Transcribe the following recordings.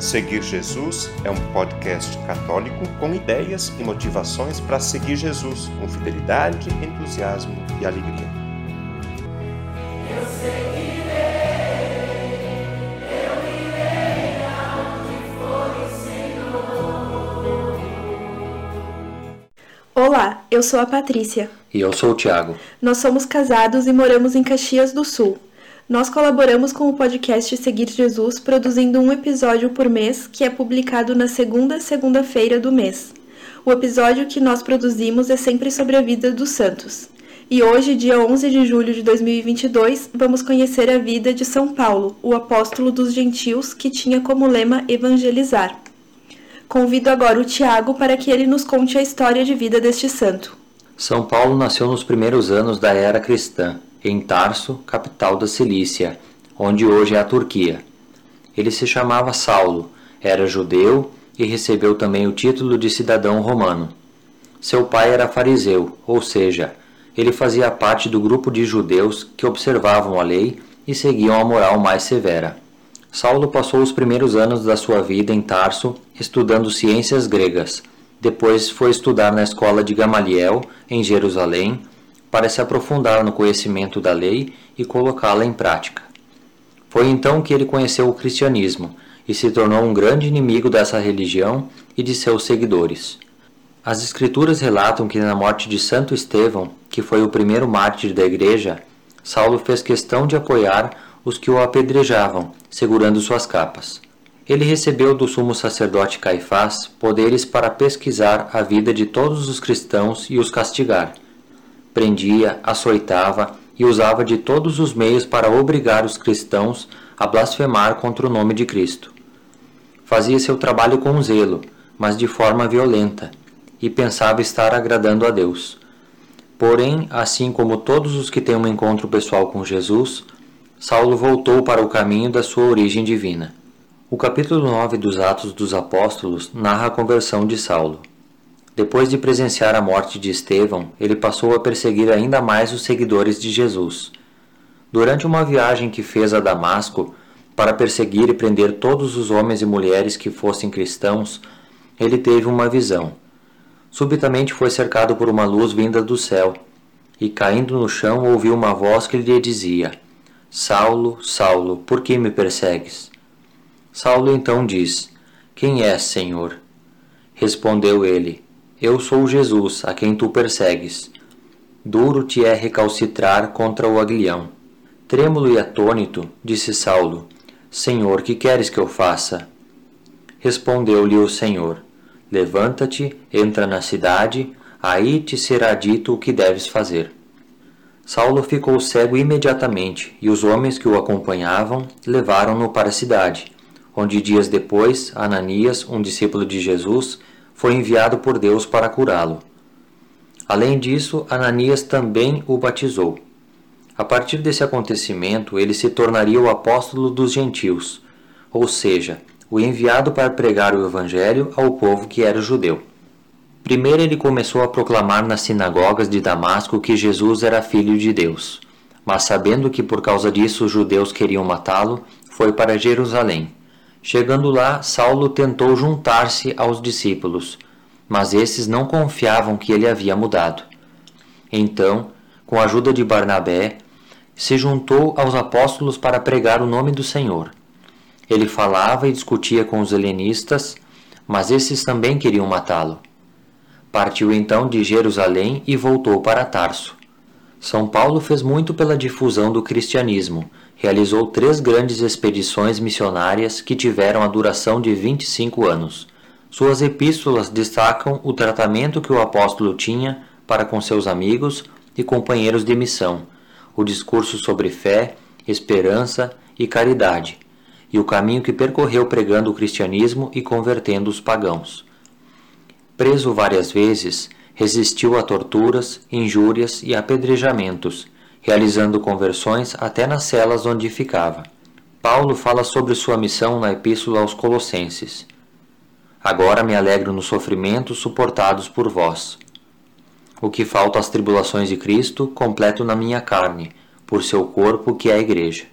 Seguir Jesus é um podcast católico com ideias e motivações para seguir Jesus com fidelidade, entusiasmo e alegria. Eu seguirei, eu irei aonde for o Senhor. Olá, eu sou a Patrícia. E eu sou o Tiago. Nós somos casados e moramos em Caxias do Sul. Nós colaboramos com o podcast Seguir Jesus, produzindo um episódio por mês, que é publicado na segunda segunda-feira do mês. O episódio que nós produzimos é sempre sobre a vida dos santos. E hoje, dia 11 de julho de 2022, vamos conhecer a vida de São Paulo, o apóstolo dos gentios que tinha como lema evangelizar. Convido agora o Tiago para que ele nos conte a história de vida deste santo. São Paulo nasceu nos primeiros anos da era cristã em Tarso, capital da Cilícia, onde hoje é a Turquia. Ele se chamava Saulo, era judeu e recebeu também o título de cidadão romano. Seu pai era fariseu, ou seja, ele fazia parte do grupo de judeus que observavam a lei e seguiam a moral mais severa. Saulo passou os primeiros anos da sua vida em Tarso estudando ciências gregas. Depois foi estudar na escola de Gamaliel, em Jerusalém, para se aprofundar no conhecimento da lei e colocá-la em prática. Foi então que ele conheceu o cristianismo e se tornou um grande inimigo dessa religião e de seus seguidores. As Escrituras relatam que na morte de Santo Estevão, que foi o primeiro mártir da Igreja, Saulo fez questão de apoiar os que o apedrejavam, segurando suas capas. Ele recebeu do sumo sacerdote Caifás poderes para pesquisar a vida de todos os cristãos e os castigar prendia, açoitava e usava de todos os meios para obrigar os cristãos a blasfemar contra o nome de Cristo. Fazia seu trabalho com zelo, mas de forma violenta, e pensava estar agradando a Deus. Porém, assim como todos os que têm um encontro pessoal com Jesus, Saulo voltou para o caminho da sua origem divina. O capítulo 9 dos Atos dos Apóstolos narra a conversão de Saulo. Depois de presenciar a morte de Estevão, ele passou a perseguir ainda mais os seguidores de Jesus. Durante uma viagem que fez a Damasco para perseguir e prender todos os homens e mulheres que fossem cristãos, ele teve uma visão. Subitamente foi cercado por uma luz vinda do céu, e caindo no chão ouviu uma voz que lhe dizia: Saulo, Saulo, por que me persegues? Saulo então diz: Quem és, Senhor? Respondeu ele: eu sou Jesus, a quem tu persegues. Duro te é recalcitrar contra o aguilhão. Trêmulo e atônito, disse Saulo: Senhor, que queres que eu faça? Respondeu-lhe o Senhor: Levanta-te, entra na cidade, aí te será dito o que deves fazer. Saulo ficou cego imediatamente, e os homens que o acompanhavam levaram-no para a cidade, onde dias depois Ananias, um discípulo de Jesus, foi enviado por Deus para curá-lo. Além disso, Ananias também o batizou. A partir desse acontecimento, ele se tornaria o apóstolo dos gentios, ou seja, o enviado para pregar o evangelho ao povo que era judeu. Primeiro ele começou a proclamar nas sinagogas de Damasco que Jesus era filho de Deus, mas sabendo que por causa disso os judeus queriam matá-lo, foi para Jerusalém. Chegando lá, Saulo tentou juntar-se aos discípulos, mas esses não confiavam que ele havia mudado. Então, com a ajuda de Barnabé, se juntou aos apóstolos para pregar o nome do Senhor. Ele falava e discutia com os helenistas, mas esses também queriam matá-lo. Partiu então de Jerusalém e voltou para Tarso. São Paulo fez muito pela difusão do cristianismo realizou três grandes expedições missionárias que tiveram a duração de 25 anos. Suas epístolas destacam o tratamento que o apóstolo tinha para com seus amigos e companheiros de missão, o discurso sobre fé, esperança e caridade, e o caminho que percorreu pregando o cristianismo e convertendo os pagãos. Preso várias vezes, resistiu a torturas, injúrias e apedrejamentos realizando conversões até nas celas onde ficava. Paulo fala sobre sua missão na Epístola aos Colossenses. Agora me alegro nos sofrimentos suportados por vós. O que falta às tribulações de Cristo, completo na minha carne, por seu corpo que é a Igreja.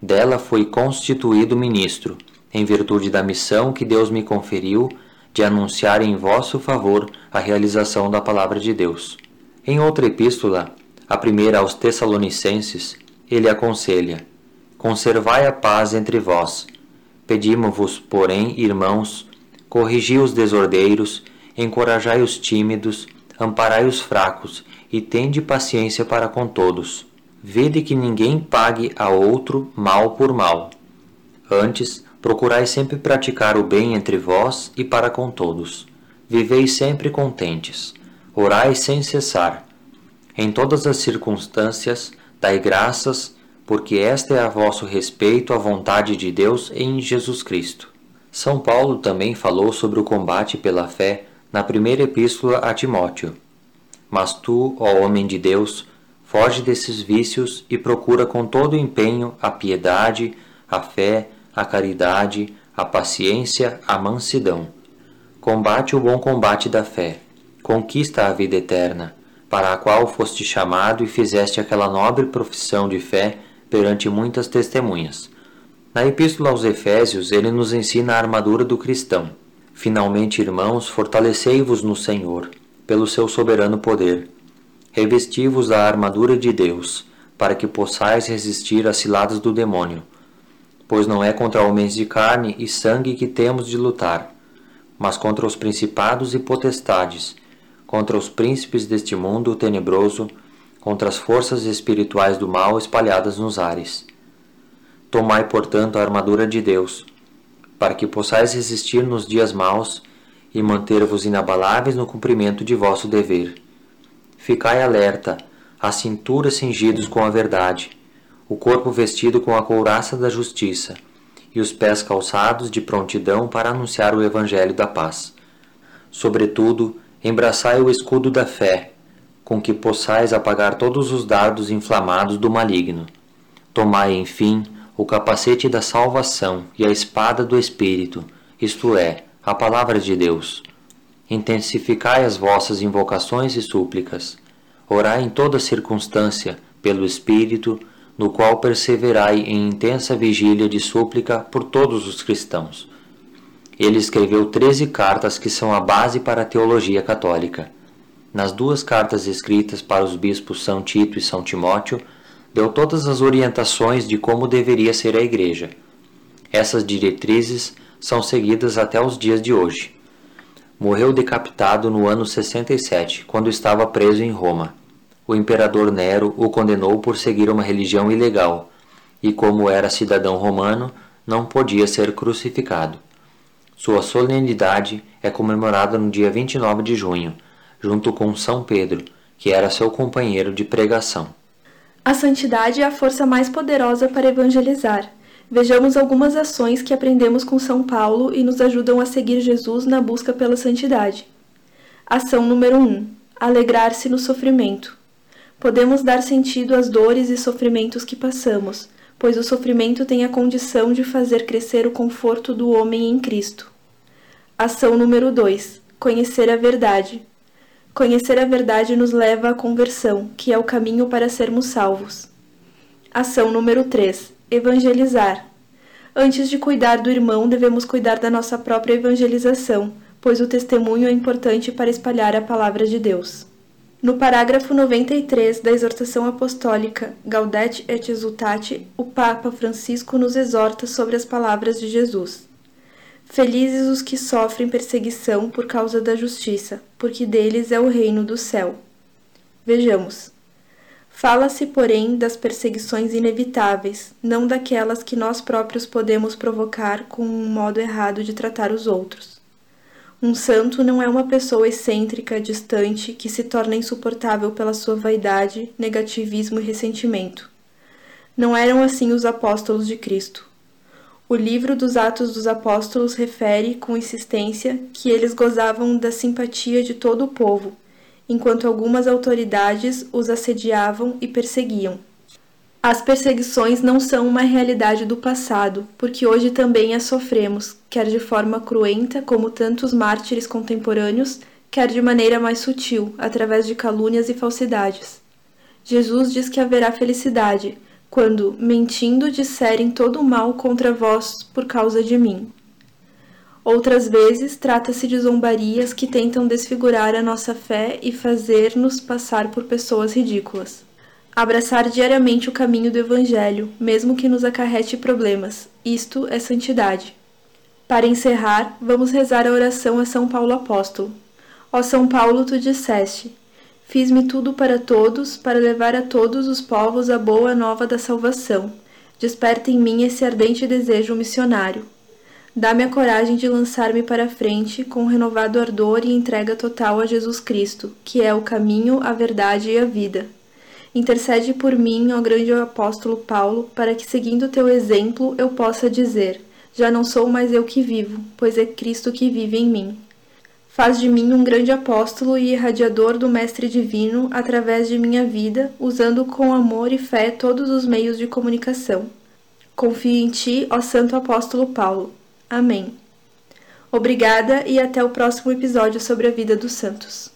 Dela fui constituído ministro, em virtude da missão que Deus me conferiu de anunciar em vosso favor a realização da palavra de Deus. Em outra epístola, a primeira aos Tessalonicenses, ele aconselha: Conservai a paz entre vós. Pedimos-vos, porém, irmãos, corrigi os desordeiros, encorajai os tímidos, amparai os fracos e tende paciência para com todos. Vede que ninguém pague a outro mal por mal. Antes, procurai sempre praticar o bem entre vós e para com todos. Vivei sempre contentes. Orai sem cessar. Em todas as circunstâncias, dai graças, porque esta é a vosso respeito à vontade de Deus em Jesus Cristo. São Paulo também falou sobre o combate pela fé na primeira epístola a Timóteo. Mas tu, ó homem de Deus, foge desses vícios e procura com todo empenho a piedade, a fé, a caridade, a paciência, a mansidão. Combate o bom combate da fé, conquista a vida eterna, para a qual foste chamado e fizeste aquela nobre profissão de fé perante muitas testemunhas. Na Epístola aos Efésios, ele nos ensina a armadura do cristão. Finalmente, irmãos, fortalecei-vos no Senhor, pelo seu soberano poder. Revesti-vos da armadura de Deus, para que possais resistir às ciladas do demônio pois não é contra homens de carne e sangue que temos de lutar, mas contra os principados e potestades, contra os príncipes deste mundo tenebroso, contra as forças espirituais do mal espalhadas nos ares. Tomai, portanto, a armadura de Deus, para que possais resistir nos dias maus e manter-vos inabaláveis no cumprimento de vosso dever. Ficai alerta, a cintura cingidos com a verdade, o corpo vestido com a couraça da justiça, e os pés calçados de prontidão para anunciar o Evangelho da paz. Sobretudo, embraçai o escudo da fé, com que possais apagar todos os dardos inflamados do maligno. Tomai, enfim, o capacete da salvação e a espada do Espírito, isto é, a palavra de Deus. Intensificai as vossas invocações e súplicas. Orai em toda circunstância, pelo Espírito, no qual perseverai em intensa vigília de súplica por todos os cristãos. Ele escreveu treze cartas que são a base para a teologia católica. Nas duas cartas escritas para os bispos São Tito e São Timóteo, deu todas as orientações de como deveria ser a Igreja. Essas diretrizes são seguidas até os dias de hoje. Morreu decapitado no ano 67, quando estava preso em Roma o imperador Nero o condenou por seguir uma religião ilegal, e como era cidadão romano, não podia ser crucificado. Sua solenidade é comemorada no dia 29 de junho, junto com São Pedro, que era seu companheiro de pregação. A santidade é a força mais poderosa para evangelizar. Vejamos algumas ações que aprendemos com São Paulo e nos ajudam a seguir Jesus na busca pela santidade. Ação número 1: Alegrar-se no sofrimento. Podemos dar sentido às dores e sofrimentos que passamos, pois o sofrimento tem a condição de fazer crescer o conforto do homem em Cristo. Ação número 2: Conhecer a verdade. Conhecer a verdade nos leva à conversão, que é o caminho para sermos salvos. Ação número 3: Evangelizar. Antes de cuidar do irmão, devemos cuidar da nossa própria evangelização, pois o testemunho é importante para espalhar a palavra de Deus. No parágrafo 93 da exortação apostólica Gaudete et Exultate, o Papa Francisco nos exorta sobre as palavras de Jesus. Felizes os que sofrem perseguição por causa da justiça, porque deles é o reino do céu. Vejamos. Fala-se, porém, das perseguições inevitáveis, não daquelas que nós próprios podemos provocar com um modo errado de tratar os outros. Um santo não é uma pessoa excêntrica, distante, que se torna insuportável pela sua vaidade, negativismo e ressentimento. Não eram assim os apóstolos de Cristo. O livro dos Atos dos Apóstolos refere, com insistência, que eles gozavam da simpatia de todo o povo, enquanto algumas autoridades os assediavam e perseguiam. As perseguições não são uma realidade do passado, porque hoje também as sofremos, quer de forma cruenta, como tantos mártires contemporâneos, quer de maneira mais sutil, através de calúnias e falsidades. Jesus diz que haverá felicidade, quando, mentindo, disserem todo o mal contra vós por causa de mim. Outras vezes, trata-se de zombarias que tentam desfigurar a nossa fé e fazer-nos passar por pessoas ridículas. Abraçar diariamente o caminho do Evangelho, mesmo que nos acarrete problemas, isto é santidade. Para encerrar, vamos rezar a oração a São Paulo Apóstolo. Ó São Paulo, tu disseste: Fiz-me tudo para todos, para levar a todos os povos a boa nova da salvação. Desperta em mim esse ardente desejo missionário. Dá-me a coragem de lançar-me para a frente com renovado ardor e entrega total a Jesus Cristo, que é o caminho, a verdade e a vida. Intercede por mim, ó grande apóstolo Paulo, para que, seguindo teu exemplo, eu possa dizer: Já não sou mais eu que vivo, pois é Cristo que vive em mim. Faz de mim um grande apóstolo e irradiador do Mestre Divino através de minha vida, usando com amor e fé todos os meios de comunicação. Confio em ti, ó Santo Apóstolo Paulo. Amém. Obrigada e até o próximo episódio sobre a vida dos santos.